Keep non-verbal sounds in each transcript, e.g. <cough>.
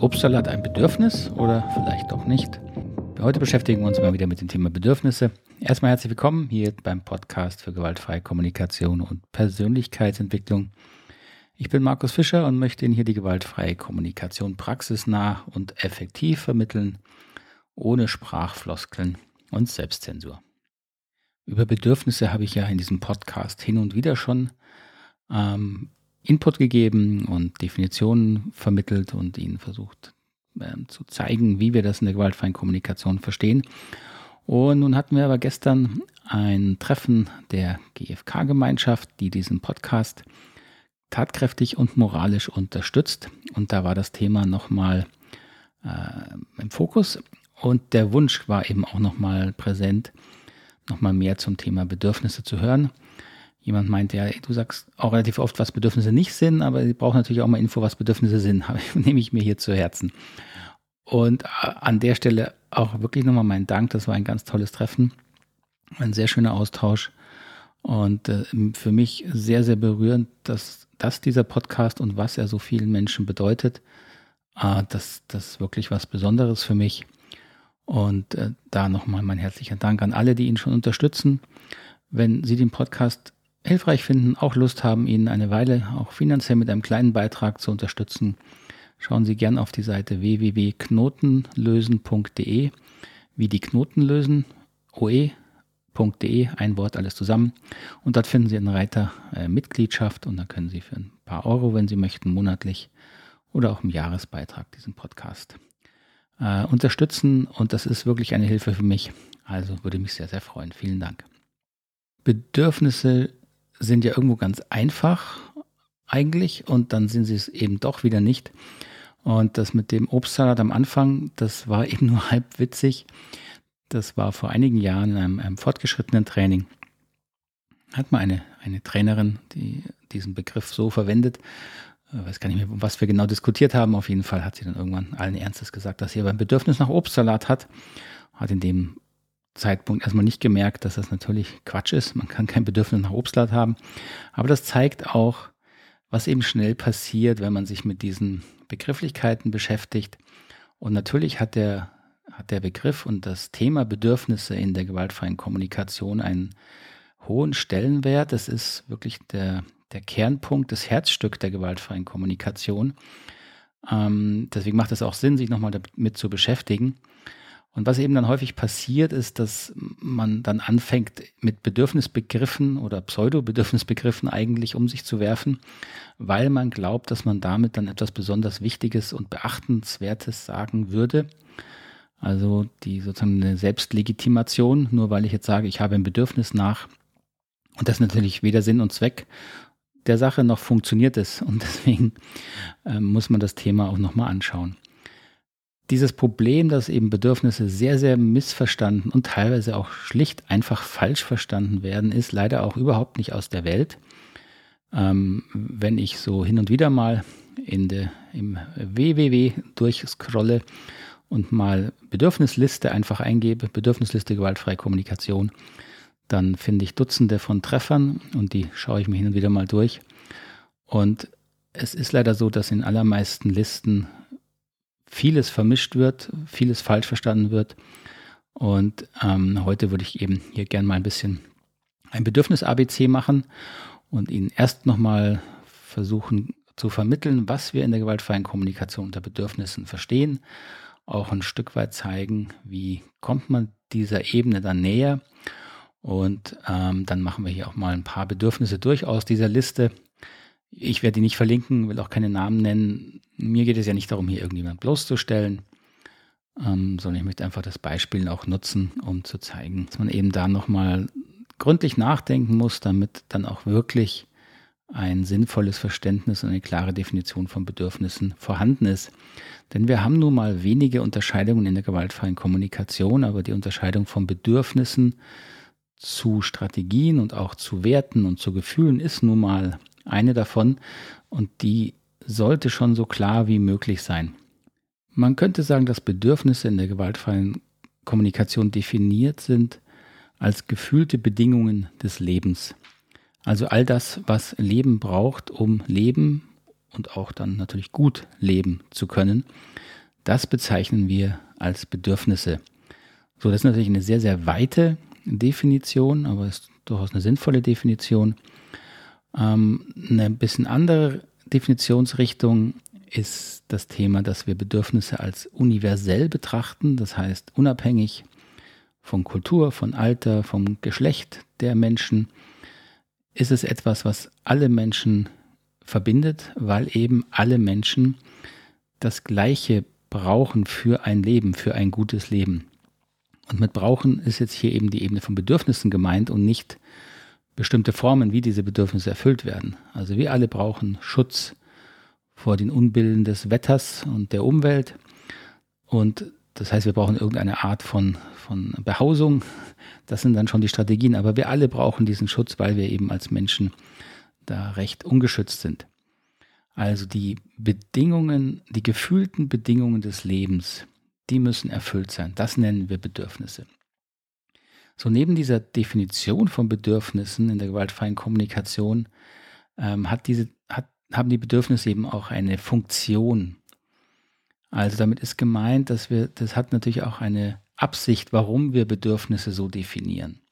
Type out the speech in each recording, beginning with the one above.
Obstsalat ein Bedürfnis oder vielleicht doch nicht? Heute beschäftigen wir uns mal wieder mit dem Thema Bedürfnisse. Erstmal herzlich willkommen hier beim Podcast für gewaltfreie Kommunikation und Persönlichkeitsentwicklung. Ich bin Markus Fischer und möchte Ihnen hier die gewaltfreie Kommunikation praxisnah und effektiv vermitteln, ohne Sprachfloskeln und Selbstzensur. Über Bedürfnisse habe ich ja in diesem Podcast hin und wieder schon ähm, Input gegeben und Definitionen vermittelt und Ihnen versucht äh, zu zeigen, wie wir das in der gewaltfreien Kommunikation verstehen. Und nun hatten wir aber gestern ein Treffen der GfK-Gemeinschaft, die diesen Podcast tatkräftig und moralisch unterstützt. Und da war das Thema nochmal äh, im Fokus. Und der Wunsch war eben auch nochmal präsent, nochmal mehr zum Thema Bedürfnisse zu hören. Jemand meinte ja, du sagst auch relativ oft, was Bedürfnisse nicht sind, aber sie brauchen natürlich auch mal Info, was Bedürfnisse sind. <laughs> Nehme ich mir hier zu Herzen. Und äh, an der Stelle auch wirklich nochmal meinen Dank. Das war ein ganz tolles Treffen. Ein sehr schöner Austausch. Und äh, für mich sehr, sehr berührend, dass, dass dieser Podcast und was er so vielen Menschen bedeutet, äh, das, das ist wirklich was Besonderes für mich. Und äh, da nochmal mein herzlicher Dank an alle, die ihn schon unterstützen. Wenn Sie den Podcast hilfreich finden, auch Lust haben, ihn eine Weile auch finanziell mit einem kleinen Beitrag zu unterstützen, schauen Sie gern auf die Seite www.knotenlösen.de, wie die Knoten lösen, oe.de, ein Wort alles zusammen. Und dort finden Sie einen Reiter äh, Mitgliedschaft und da können Sie für ein paar Euro, wenn Sie möchten, monatlich oder auch im Jahresbeitrag diesen Podcast äh, unterstützen. Und das ist wirklich eine Hilfe für mich. Also würde mich sehr, sehr freuen. Vielen Dank. Bedürfnisse sind ja irgendwo ganz einfach eigentlich und dann sind sie es eben doch wieder nicht. Und das mit dem Obstsalat am Anfang, das war <laughs> eben nur halb witzig. Das war vor einigen Jahren in einem, einem fortgeschrittenen Training. Hat mal eine, eine Trainerin, die diesen Begriff so verwendet, ich weiß gar nicht mehr, was wir genau diskutiert haben. Auf jeden Fall hat sie dann irgendwann allen Ernstes gesagt, dass sie aber ein Bedürfnis nach Obstsalat hat. Hat in dem Zeitpunkt erstmal nicht gemerkt, dass das natürlich Quatsch ist. Man kann kein Bedürfnis nach Obstsalat haben. Aber das zeigt auch, was eben schnell passiert, wenn man sich mit diesen Begrifflichkeiten beschäftigt. Und natürlich hat der, hat der Begriff und das Thema Bedürfnisse in der gewaltfreien Kommunikation einen hohen Stellenwert. Das ist wirklich der, der Kernpunkt, das Herzstück der gewaltfreien Kommunikation. Ähm, deswegen macht es auch Sinn, sich nochmal damit zu beschäftigen. Und was eben dann häufig passiert, ist, dass man dann anfängt, mit Bedürfnisbegriffen oder Pseudo-Bedürfnisbegriffen eigentlich um sich zu werfen, weil man glaubt, dass man damit dann etwas besonders Wichtiges und Beachtenswertes sagen würde. Also die sozusagen eine Selbstlegitimation, nur weil ich jetzt sage, ich habe ein Bedürfnis nach. Und das ist natürlich weder Sinn und Zweck der Sache noch funktioniert es. Und <laughs> deswegen äh, muss man das Thema auch nochmal anschauen dieses Problem, dass eben Bedürfnisse sehr, sehr missverstanden und teilweise auch schlicht einfach falsch verstanden werden, ist leider auch überhaupt nicht aus der Welt. Ähm, wenn ich so hin und wieder mal in der, im www durchscrolle und mal Bedürfnisliste einfach eingebe, Bedürfnisliste gewaltfreie Kommunikation, dann finde ich Dutzende von Treffern und die schaue ich mir hin und wieder mal durch. Und es ist leider so, dass in allermeisten Listen vieles vermischt wird, vieles falsch verstanden wird. Und ähm, heute würde ich eben hier gerne mal ein bisschen ein Bedürfnis-ABC machen und Ihnen erst nochmal versuchen zu vermitteln, was wir in der gewaltfreien Kommunikation unter Bedürfnissen verstehen. Auch ein Stück weit zeigen, wie kommt man dieser Ebene dann näher. Und ähm, dann machen wir hier auch mal ein paar Bedürfnisse durch aus dieser Liste. Ich werde die nicht verlinken, will auch keine Namen nennen. Mir geht es ja nicht darum, hier irgendjemand bloßzustellen, ähm, sondern ich möchte einfach das Beispiel auch nutzen, um zu zeigen, dass man eben da nochmal gründlich nachdenken muss, damit dann auch wirklich ein sinnvolles Verständnis und eine klare Definition von Bedürfnissen vorhanden ist. Denn wir haben nun mal wenige Unterscheidungen in der gewaltfreien Kommunikation, aber die Unterscheidung von Bedürfnissen zu Strategien und auch zu Werten und zu Gefühlen ist nun mal eine davon und die sollte schon so klar wie möglich sein. Man könnte sagen, dass Bedürfnisse in der gewaltfreien Kommunikation definiert sind als gefühlte Bedingungen des Lebens. Also all das, was Leben braucht, um Leben und auch dann natürlich gut leben zu können. Das bezeichnen wir als Bedürfnisse. So, das ist natürlich eine sehr, sehr weite Definition, aber ist durchaus eine sinnvolle Definition. Ähm, eine bisschen andere Definitionsrichtung ist das Thema, dass wir Bedürfnisse als universell betrachten, das heißt unabhängig von Kultur, von Alter, vom Geschlecht der Menschen, ist es etwas, was alle Menschen verbindet, weil eben alle Menschen das Gleiche brauchen für ein Leben, für ein gutes Leben. Und mit brauchen ist jetzt hier eben die Ebene von Bedürfnissen gemeint und nicht bestimmte Formen, wie diese Bedürfnisse erfüllt werden. Also wir alle brauchen Schutz vor den Unbillen des Wetters und der Umwelt. Und das heißt, wir brauchen irgendeine Art von, von Behausung. Das sind dann schon die Strategien. Aber wir alle brauchen diesen Schutz, weil wir eben als Menschen da recht ungeschützt sind. Also die Bedingungen, die gefühlten Bedingungen des Lebens, die müssen erfüllt sein. Das nennen wir Bedürfnisse. So neben dieser Definition von Bedürfnissen in der gewaltfreien Kommunikation ähm, hat diese, hat, haben die Bedürfnisse eben auch eine Funktion. Also damit ist gemeint, dass wir, das hat natürlich auch eine Absicht, warum wir Bedürfnisse so definieren.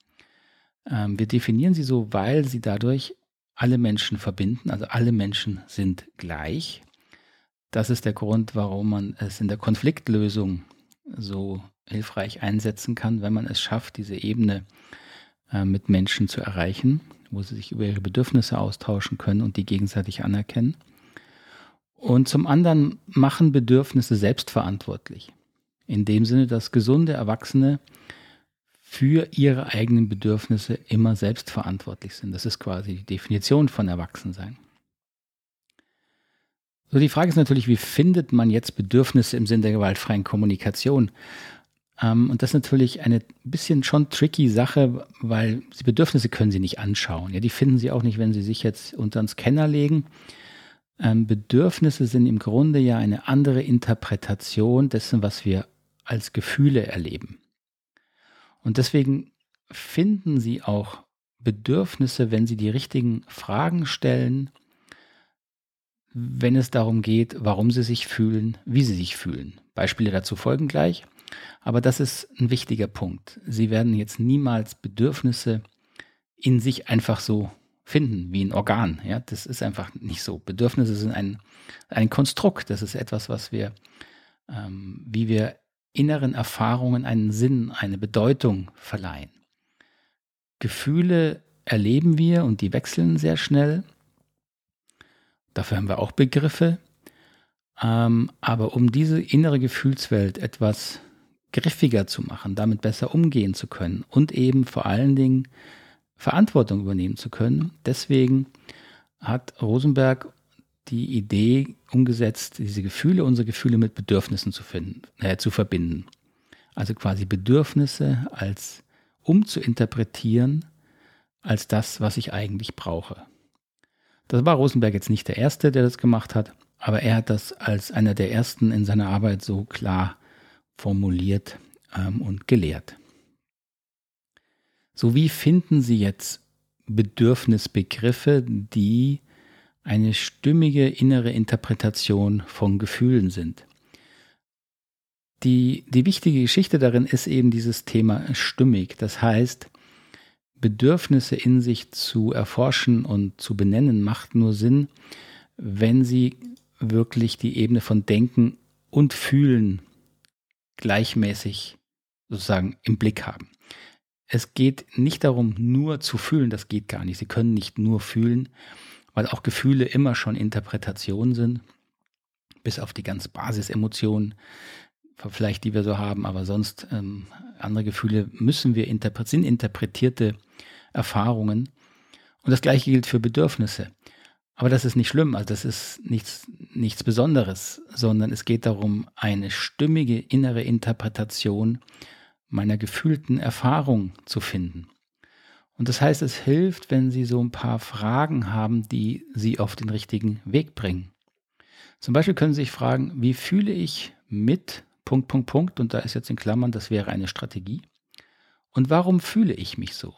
Ähm, wir definieren sie so, weil sie dadurch alle Menschen verbinden, also alle Menschen sind gleich. Das ist der Grund, warum man es in der Konfliktlösung so hilfreich einsetzen kann, wenn man es schafft, diese Ebene äh, mit Menschen zu erreichen, wo sie sich über ihre Bedürfnisse austauschen können und die gegenseitig anerkennen. Und zum anderen machen Bedürfnisse selbstverantwortlich. In dem Sinne, dass gesunde Erwachsene für ihre eigenen Bedürfnisse immer selbstverantwortlich sind. Das ist quasi die Definition von Erwachsensein. So, die Frage ist natürlich, wie findet man jetzt Bedürfnisse im Sinne der gewaltfreien Kommunikation? Ähm, und das ist natürlich eine bisschen schon tricky Sache, weil die Bedürfnisse können Sie nicht anschauen. Ja, die finden Sie auch nicht, wenn Sie sich jetzt unter den Scanner legen. Ähm, Bedürfnisse sind im Grunde ja eine andere Interpretation dessen, was wir als Gefühle erleben. Und deswegen finden Sie auch Bedürfnisse, wenn Sie die richtigen Fragen stellen, wenn es darum geht, warum Sie sich fühlen, wie Sie sich fühlen. Beispiele dazu folgen gleich. Aber das ist ein wichtiger Punkt. Sie werden jetzt niemals Bedürfnisse in sich einfach so finden, wie ein Organ. Ja, das ist einfach nicht so. Bedürfnisse sind ein, ein Konstrukt. Das ist etwas, was wir, ähm, wie wir inneren Erfahrungen einen Sinn, eine Bedeutung verleihen. Gefühle erleben wir und die wechseln sehr schnell. Dafür haben wir auch Begriffe. Ähm, aber um diese innere Gefühlswelt etwas griffiger zu machen, damit besser umgehen zu können und eben vor allen Dingen Verantwortung übernehmen zu können, deswegen hat Rosenberg die Idee umgesetzt, diese Gefühle, unsere Gefühle mit Bedürfnissen zu, finden, äh, zu verbinden. Also quasi Bedürfnisse als umzuinterpretieren als das, was ich eigentlich brauche. Das war Rosenberg jetzt nicht der Erste, der das gemacht hat, aber er hat das als einer der Ersten in seiner Arbeit so klar formuliert ähm, und gelehrt. So wie finden Sie jetzt Bedürfnisbegriffe, die eine stimmige innere Interpretation von Gefühlen sind. Die, die wichtige Geschichte darin ist eben dieses Thema stimmig. Das heißt, Bedürfnisse in sich zu erforschen und zu benennen macht nur Sinn, wenn sie wirklich die Ebene von Denken und Fühlen gleichmäßig sozusagen im Blick haben. Es geht nicht darum, nur zu fühlen, das geht gar nicht. Sie können nicht nur fühlen, weil auch Gefühle immer schon Interpretationen sind, bis auf die ganz Basisemotionen, vielleicht die wir so haben, aber sonst ähm, andere Gefühle müssen wir interpretieren, sind interpretierte Erfahrungen. Und das gleiche gilt für Bedürfnisse. Aber das ist nicht schlimm, also das ist nichts, nichts Besonderes, sondern es geht darum, eine stimmige innere Interpretation meiner gefühlten Erfahrung zu finden. Und das heißt, es hilft, wenn Sie so ein paar Fragen haben, die Sie auf den richtigen Weg bringen. Zum Beispiel können Sie sich fragen, wie fühle ich mit Punkt, Punkt, Punkt, und da ist jetzt in Klammern, das wäre eine Strategie. Und warum fühle ich mich so?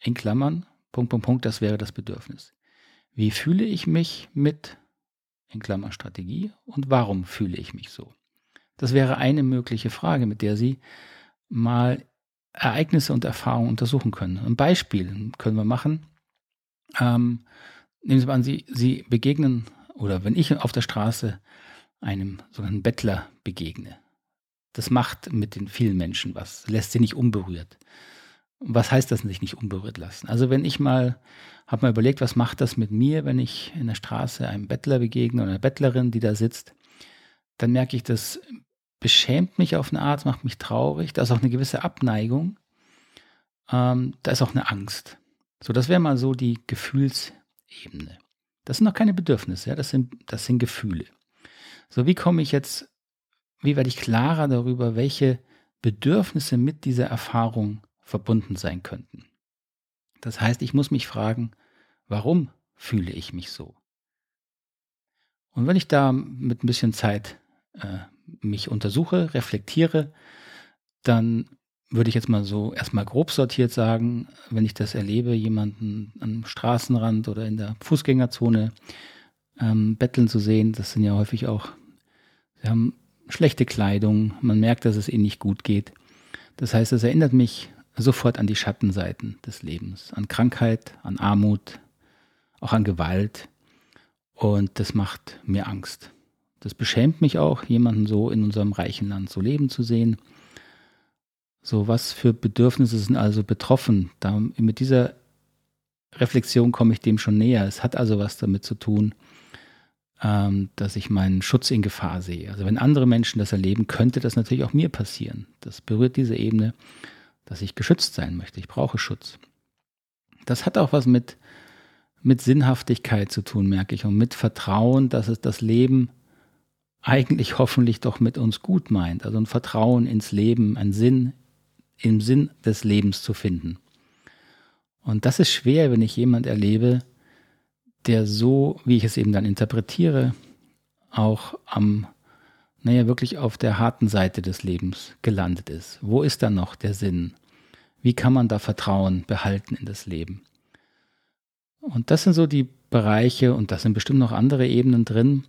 In Klammern, Punkt, Punkt, Punkt, das wäre das Bedürfnis. Wie fühle ich mich mit in Klammer Strategie, und warum fühle ich mich so? Das wäre eine mögliche Frage, mit der Sie mal Ereignisse und Erfahrungen untersuchen können. Ein Beispiel können wir machen. Ähm, nehmen Sie mal an, Sie, Sie begegnen, oder wenn ich auf der Straße einem sogenannten Bettler begegne, das macht mit den vielen Menschen was, lässt sie nicht unberührt. Was heißt das, sich nicht unberührt lassen? Also wenn ich mal, habe mal überlegt, was macht das mit mir, wenn ich in der Straße einem Bettler begegne oder einer Bettlerin, die da sitzt, dann merke ich, das beschämt mich auf eine Art, macht mich traurig, da ist auch eine gewisse Abneigung, ähm, da ist auch eine Angst. So, das wäre mal so die Gefühlsebene. Das sind noch keine Bedürfnisse, ja, das sind, das sind Gefühle. So, wie komme ich jetzt, wie werde ich klarer darüber, welche Bedürfnisse mit dieser Erfahrung verbunden sein könnten. Das heißt, ich muss mich fragen, warum fühle ich mich so? Und wenn ich da mit ein bisschen Zeit äh, mich untersuche, reflektiere, dann würde ich jetzt mal so erstmal grob sortiert sagen, wenn ich das erlebe, jemanden am Straßenrand oder in der Fußgängerzone ähm, betteln zu sehen, das sind ja häufig auch, sie haben schlechte Kleidung, man merkt, dass es ihnen nicht gut geht. Das heißt, es erinnert mich sofort an die Schattenseiten des Lebens, an Krankheit, an Armut, auch an Gewalt. Und das macht mir Angst. Das beschämt mich auch, jemanden so in unserem reichen Land so leben zu sehen. So, was für Bedürfnisse sind also betroffen? Da, mit dieser Reflexion komme ich dem schon näher. Es hat also was damit zu tun, ähm, dass ich meinen Schutz in Gefahr sehe. Also wenn andere Menschen das erleben, könnte das natürlich auch mir passieren. Das berührt diese Ebene dass ich geschützt sein möchte. Ich brauche Schutz. Das hat auch was mit, mit Sinnhaftigkeit zu tun, merke ich, und mit Vertrauen, dass es das Leben eigentlich <laughs> hoffentlich doch mit uns gut meint. Also ein Vertrauen ins Leben, ein Sinn im Sinn des Lebens zu finden. Und das ist schwer, wenn ich jemand erlebe, der so, wie ich es eben dann interpretiere, auch am naja, wirklich auf der harten Seite des Lebens gelandet ist. Wo ist dann noch der Sinn? Wie kann man da Vertrauen behalten in das Leben? Und das sind so die Bereiche, und da sind bestimmt noch andere Ebenen drin,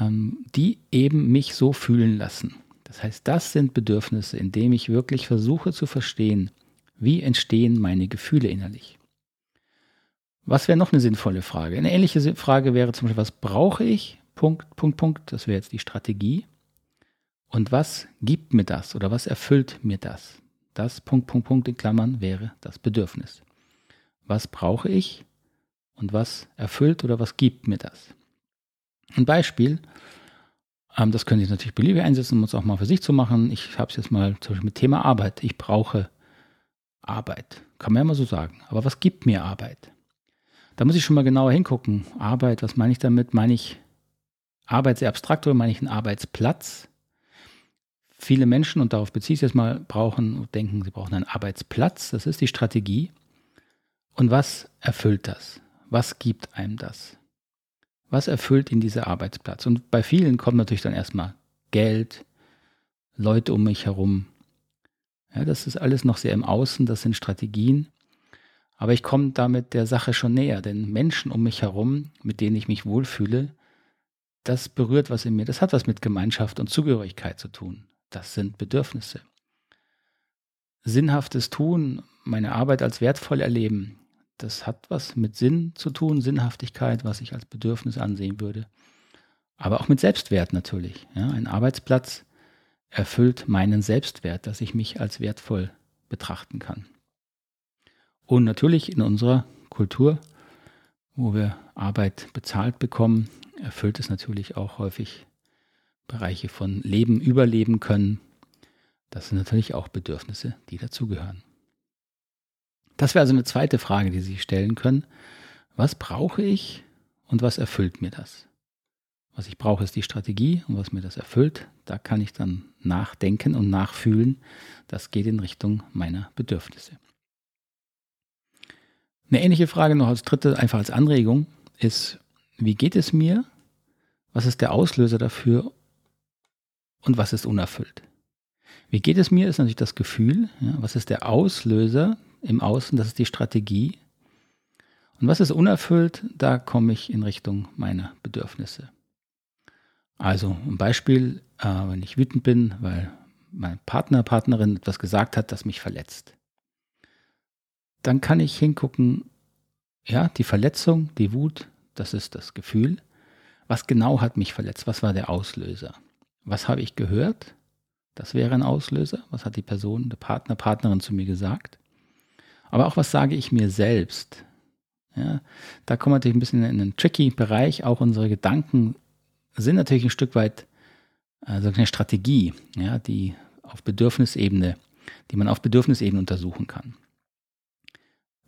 ähm, die eben mich so fühlen lassen. Das heißt, das sind Bedürfnisse, in denen ich wirklich versuche zu verstehen, wie entstehen meine Gefühle innerlich. Was wäre noch eine sinnvolle Frage? Eine ähnliche Frage wäre zum Beispiel, was brauche ich Punkt, Punkt, Punkt, das wäre jetzt die Strategie. Und was gibt mir das oder was erfüllt mir das? Das Punkt, Punkt, Punkt in Klammern wäre das Bedürfnis. Was brauche ich und was erfüllt oder was gibt mir das? Ein Beispiel, ähm, das können Sie natürlich beliebig einsetzen, um es auch mal für sich zu machen. Ich habe es jetzt mal zum Beispiel mit Thema Arbeit. Ich brauche Arbeit. Kann man ja mal so sagen. Aber was gibt mir Arbeit? Da muss ich schon mal genauer hingucken. Arbeit, was meine ich damit? Meine ich Arbeit sehr abstrakt oder meine ich einen Arbeitsplatz? Viele Menschen, und darauf beziehe ich es jetzt mal, brauchen und denken, sie brauchen einen Arbeitsplatz. Das ist die Strategie. Und was erfüllt das? Was gibt einem das? Was erfüllt ihn dieser Arbeitsplatz? Und bei vielen kommt natürlich dann erstmal Geld, Leute um mich herum. Ja, das ist alles noch sehr im Außen, das sind Strategien. Aber ich komme damit der Sache schon näher, denn Menschen um mich herum, mit denen ich mich wohlfühle, das berührt was in mir. Das hat was mit Gemeinschaft und Zugehörigkeit zu tun. Das sind Bedürfnisse. Sinnhaftes Tun, meine Arbeit als wertvoll erleben, das hat was mit Sinn zu tun, Sinnhaftigkeit, was ich als Bedürfnis ansehen würde. Aber auch mit Selbstwert natürlich. Ja, ein Arbeitsplatz erfüllt meinen Selbstwert, dass ich mich als wertvoll betrachten kann. Und natürlich in unserer Kultur, wo wir Arbeit bezahlt bekommen, erfüllt es natürlich auch häufig Bereiche von Leben, Überleben können. Das sind natürlich auch Bedürfnisse, die dazugehören. Das wäre also eine zweite Frage, die Sie sich stellen können. Was brauche ich und was erfüllt mir das? Was ich brauche, ist die Strategie und was mir das erfüllt, da kann ich dann nachdenken und nachfühlen. Das geht in Richtung meiner Bedürfnisse. Eine ähnliche Frage noch als dritte, einfach als Anregung, ist, wie geht es mir? Was ist der Auslöser dafür? Und was ist unerfüllt? Wie geht es mir, ist natürlich das Gefühl. Ja, was ist der Auslöser im Außen? Das ist die Strategie. Und was ist unerfüllt? Da komme ich in Richtung meiner Bedürfnisse. Also ein Beispiel, äh, wenn ich wütend bin, weil mein Partner, Partnerin etwas gesagt hat, das mich verletzt. Dann kann ich hingucken, ja, die Verletzung, die Wut, das ist das Gefühl. Was genau hat mich verletzt? Was war der Auslöser? Was habe ich gehört? Das wäre ein Auslöser. Was hat die Person, der Partner, Partnerin zu mir gesagt? Aber auch was sage ich mir selbst? Ja, da kommen wir natürlich ein bisschen in einen tricky Bereich. Auch unsere Gedanken sind natürlich ein Stück weit also eine Strategie, ja, die auf Bedürfnisebene, die man auf Bedürfnisebene untersuchen kann.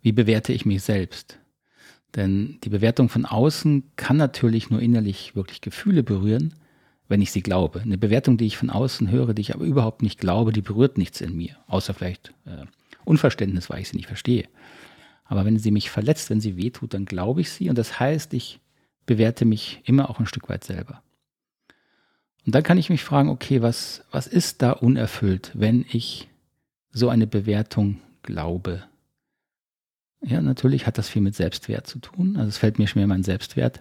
Wie bewerte ich mich selbst? Denn die Bewertung von außen kann natürlich nur innerlich wirklich Gefühle berühren, wenn ich sie glaube. Eine Bewertung, die ich von außen höre, die ich aber überhaupt nicht glaube, die berührt nichts in mir, außer vielleicht äh, Unverständnis, weil ich sie nicht verstehe. Aber wenn sie mich verletzt, wenn sie wehtut, dann glaube ich sie und das heißt, ich bewerte mich immer auch ein Stück weit selber. Und dann kann ich mich fragen, okay, was, was ist da unerfüllt, wenn ich so eine Bewertung glaube? Ja, natürlich hat das viel mit Selbstwert zu tun. Also es fällt mir schwer, meinen Selbstwert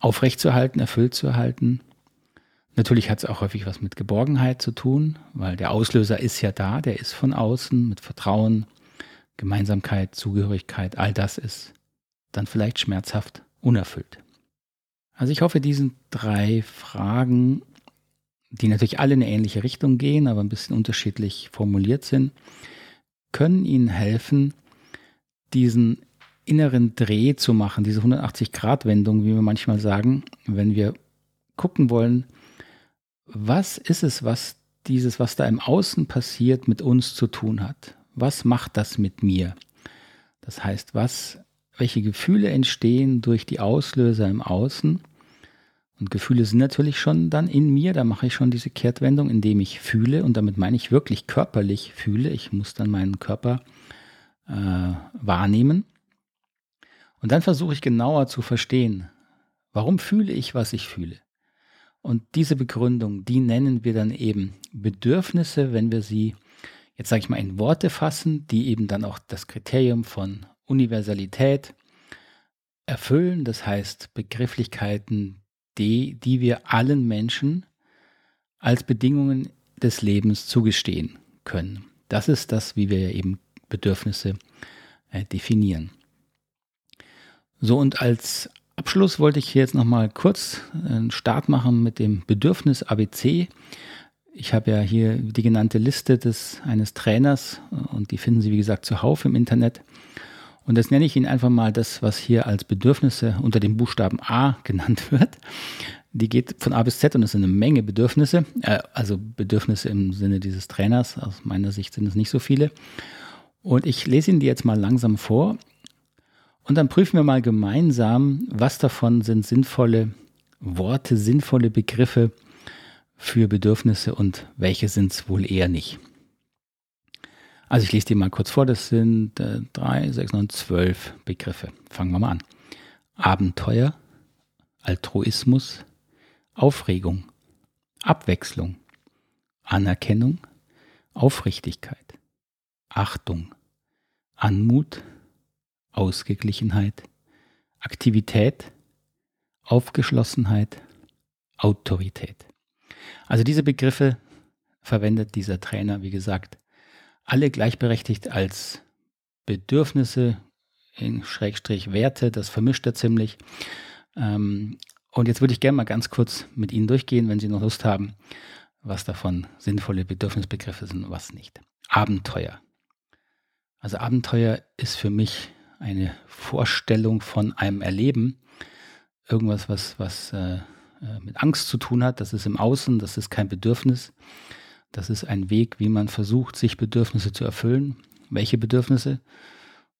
aufrechtzuerhalten, erfüllt zu erhalten. Natürlich hat es auch häufig was mit Geborgenheit zu tun, weil der Auslöser ist ja da, der ist von außen mit Vertrauen, Gemeinsamkeit, Zugehörigkeit, all das ist dann vielleicht schmerzhaft unerfüllt. Also ich hoffe, diesen drei Fragen, die natürlich alle in eine ähnliche Richtung gehen, aber ein bisschen unterschiedlich formuliert sind, können Ihnen helfen, diesen inneren Dreh zu machen, diese 180-Grad-Wendung, wie wir manchmal sagen, wenn wir gucken wollen, was ist es, was dieses, was da im Außen passiert, mit uns zu tun hat? Was macht das mit mir? Das heißt, was, welche Gefühle entstehen durch die Auslöser im Außen? Und Gefühle sind natürlich schon dann in mir, da mache ich schon diese Kehrtwendung, indem ich fühle, und damit meine ich wirklich körperlich fühle. Ich muss dann meinen Körper äh, wahrnehmen. Und dann versuche ich genauer zu verstehen, warum fühle ich, was ich fühle. Und diese Begründung, die nennen wir dann eben Bedürfnisse, wenn wir sie, jetzt sage ich mal, in Worte fassen, die eben dann auch das Kriterium von Universalität erfüllen. Das heißt Begrifflichkeiten, die, die wir allen Menschen als Bedingungen des Lebens zugestehen können. Das ist das, wie wir eben Bedürfnisse äh, definieren. So und als Abschluss wollte ich hier jetzt nochmal kurz einen Start machen mit dem Bedürfnis ABC. Ich habe ja hier die genannte Liste des eines Trainers und die finden Sie wie gesagt zuhauf im Internet. Und das nenne ich Ihnen einfach mal das, was hier als Bedürfnisse unter dem Buchstaben A <laughs> genannt wird. Die geht von A bis Z und es sind eine Menge Bedürfnisse, äh, also Bedürfnisse im Sinne dieses Trainers. Aus meiner Sicht sind es nicht so viele. Und ich lese Ihnen die jetzt mal langsam vor und dann prüfen wir mal gemeinsam, was davon sind sinnvolle Worte, sinnvolle Begriffe für Bedürfnisse und welche sind es wohl eher nicht. Also ich lese die mal kurz vor, das sind äh, drei, sechs, neun, zwölf Begriffe. Fangen wir mal an. Abenteuer, Altruismus, Aufregung, Abwechslung, Anerkennung, Aufrichtigkeit, Achtung, Anmut, Ausgeglichenheit, Aktivität, Aufgeschlossenheit, Autorität. Also diese Begriffe verwendet dieser Trainer, wie gesagt, alle gleichberechtigt als Bedürfnisse in Schrägstrich Werte, das vermischt er ziemlich. Ähm, und jetzt würde ich gerne mal ganz kurz mit Ihnen durchgehen, wenn Sie noch Lust haben, was davon sinnvolle Bedürfnisbegriffe sind und was nicht. Abenteuer. Also Abenteuer ist für mich eine Vorstellung von einem Erleben, irgendwas, was, was äh, äh, mit Angst zu tun hat, das ist im Außen, das ist kein Bedürfnis, das ist ein Weg, wie man versucht, sich Bedürfnisse zu erfüllen. Welche Bedürfnisse?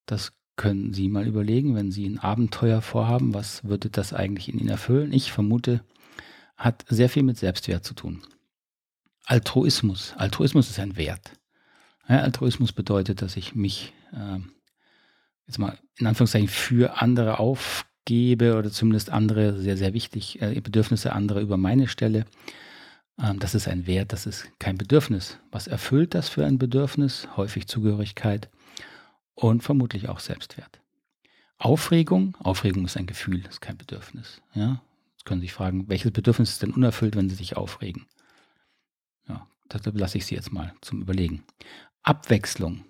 Das können Sie mal überlegen, wenn Sie ein Abenteuer vorhaben, was würde das eigentlich in Ihnen erfüllen? Ich vermute, hat sehr viel mit Selbstwert zu tun. Altruismus. Altruismus ist ein Wert. Ja, Altruismus bedeutet, dass ich mich äh, jetzt mal in Anführungszeichen für andere aufgebe oder zumindest andere sehr, sehr wichtig, äh, Bedürfnisse anderer über meine Stelle. Ähm, das ist ein Wert, das ist kein Bedürfnis. Was erfüllt das für ein Bedürfnis? Häufig Zugehörigkeit und vermutlich auch Selbstwert. Aufregung, Aufregung ist ein Gefühl, ist kein Bedürfnis. Ja? können Sie sich fragen, welches Bedürfnis ist denn unerfüllt, wenn Sie sich aufregen? Ja, deshalb lasse ich Sie jetzt mal zum Überlegen. Abwechslung.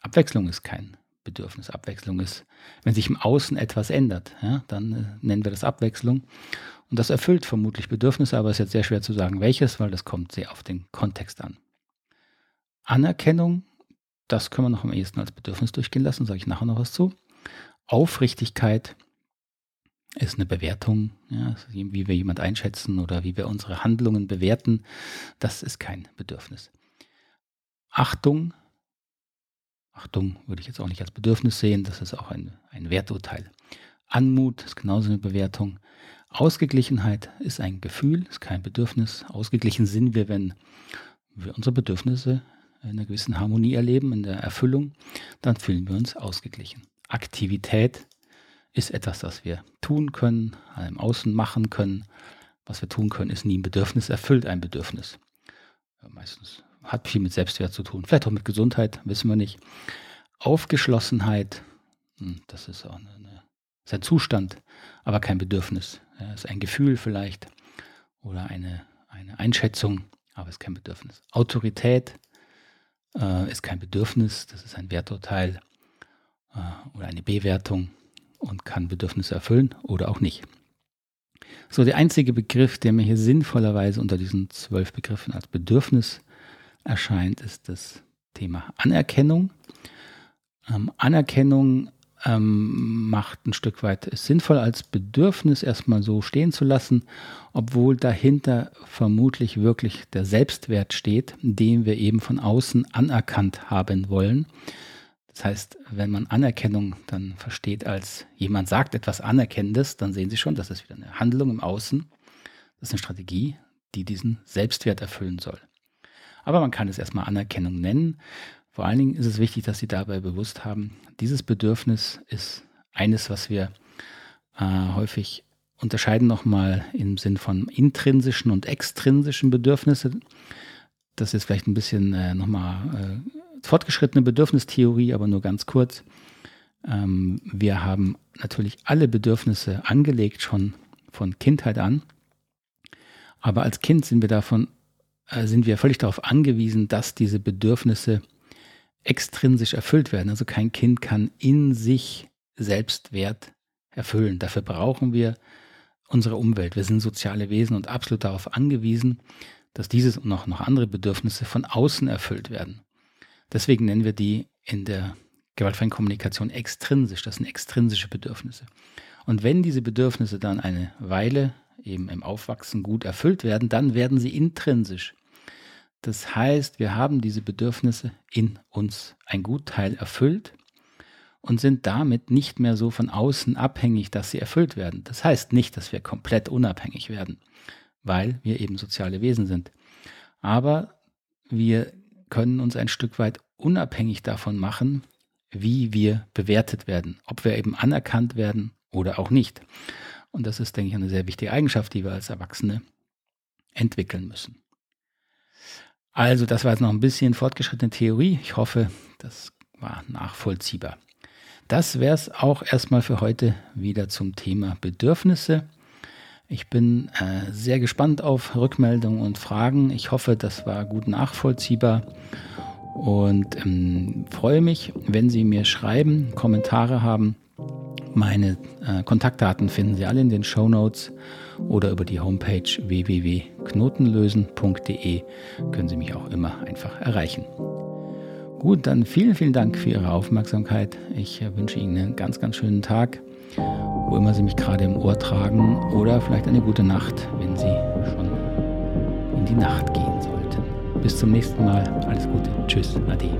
Abwechslung ist kein Bedürfnis. Abwechslung ist, wenn sich im Außen etwas ändert, ja, dann äh, nennen wir das Abwechslung. Und das erfüllt vermutlich Bedürfnisse, aber es ist jetzt sehr schwer zu sagen, welches, weil das kommt sehr auf den Kontext an. Anerkennung, das können wir noch am ehesten als Bedürfnis durchgehen lassen, sage ich nachher noch was zu. Aufrichtigkeit ist eine Bewertung, ja, wie wir jemand einschätzen oder wie wir unsere Handlungen bewerten. Das ist kein Bedürfnis. Achtung, Achtung würde ich jetzt auch nicht als Bedürfnis sehen, das ist auch ein, ein Werturteil. Anmut ist genauso eine Bewertung. Ausgeglichenheit ist ein Gefühl, ist kein Bedürfnis. Ausgeglichen sind wir, wenn wir unsere Bedürfnisse in einer gewissen Harmonie erleben, in der Erfüllung, dann fühlen wir uns ausgeglichen. Aktivität ist etwas, das wir tun können, im Außen machen können. Was wir tun können, ist nie ein Bedürfnis, erfüllt ein Bedürfnis. Meistens hat viel mit Selbstwert zu tun, vielleicht auch mit Gesundheit, wissen wir nicht. Aufgeschlossenheit, hm, das ist auch eine, eine, ist ein Zustand, aber kein Bedürfnis. Ja, ist ein Gefühl vielleicht oder eine, eine Einschätzung, aber ist kein Bedürfnis. Autorität äh, ist kein Bedürfnis, das ist ein Werturteil äh, oder eine Bewertung und kann Bedürfnisse erfüllen oder auch nicht. So, der einzige Begriff, der mir hier sinnvollerweise unter diesen zwölf Begriffen als Bedürfnis erscheint, ist das Thema Anerkennung. Ähm, Anerkennung ähm, macht ein Stück weit sinnvoll als Bedürfnis erstmal so stehen zu lassen, obwohl dahinter vermutlich wirklich der Selbstwert steht, den wir eben von außen anerkannt haben wollen. Das heißt, wenn man Anerkennung dann versteht als jemand sagt etwas Anerkennendes, dann sehen Sie schon, das ist wieder eine Handlung im Außen. Das ist eine Strategie, die diesen Selbstwert erfüllen soll. Aber man kann es erstmal Anerkennung nennen. Vor allen Dingen ist es wichtig, dass Sie dabei bewusst haben, dieses Bedürfnis ist eines, was wir äh, häufig unterscheiden nochmal im Sinn von intrinsischen und extrinsischen Bedürfnissen. Das ist vielleicht ein bisschen äh, nochmal äh, fortgeschrittene Bedürfnistheorie, aber nur ganz kurz. Ähm, wir haben natürlich alle Bedürfnisse angelegt, schon von Kindheit an. Aber als Kind sind wir davon, sind wir völlig darauf angewiesen, dass diese Bedürfnisse extrinsisch erfüllt werden. Also kein Kind kann in sich Selbstwert erfüllen. Dafür brauchen wir unsere Umwelt. Wir sind soziale Wesen und absolut darauf angewiesen, dass dieses und noch, noch andere Bedürfnisse von außen erfüllt werden. Deswegen nennen wir die in der gewaltfreien Kommunikation extrinsisch. Das sind extrinsische Bedürfnisse. Und wenn diese Bedürfnisse dann eine Weile eben im Aufwachsen gut erfüllt werden, dann werden sie intrinsisch. Das heißt, wir haben diese Bedürfnisse in uns ein Gutteil erfüllt und sind damit nicht mehr so von außen abhängig, dass sie erfüllt werden. Das heißt nicht, dass wir komplett unabhängig werden, weil wir eben soziale Wesen sind. Aber wir können uns ein Stück weit unabhängig davon machen, wie wir bewertet werden, ob wir eben anerkannt werden oder auch nicht. Und das ist, denke ich, eine sehr wichtige Eigenschaft, die wir als Erwachsene entwickeln müssen. Also, das war jetzt noch ein bisschen fortgeschrittene Theorie. Ich hoffe, das war nachvollziehbar. Das wäre es auch erstmal für heute wieder zum Thema Bedürfnisse. Ich bin äh, sehr gespannt auf Rückmeldungen und Fragen. Ich hoffe, das war gut nachvollziehbar und ähm, freue mich, wenn Sie mir schreiben, Kommentare haben. Meine äh, Kontaktdaten finden Sie alle in den Show Notes oder über die Homepage www.knotenlösen.de können Sie mich auch immer einfach erreichen. Gut, dann vielen, vielen Dank für Ihre Aufmerksamkeit. Ich wünsche Ihnen einen ganz, ganz schönen Tag wo immer Sie mich gerade im Ohr tragen oder vielleicht eine gute Nacht, wenn Sie schon in die Nacht gehen sollten. Bis zum nächsten Mal. Alles Gute. Tschüss. Ade.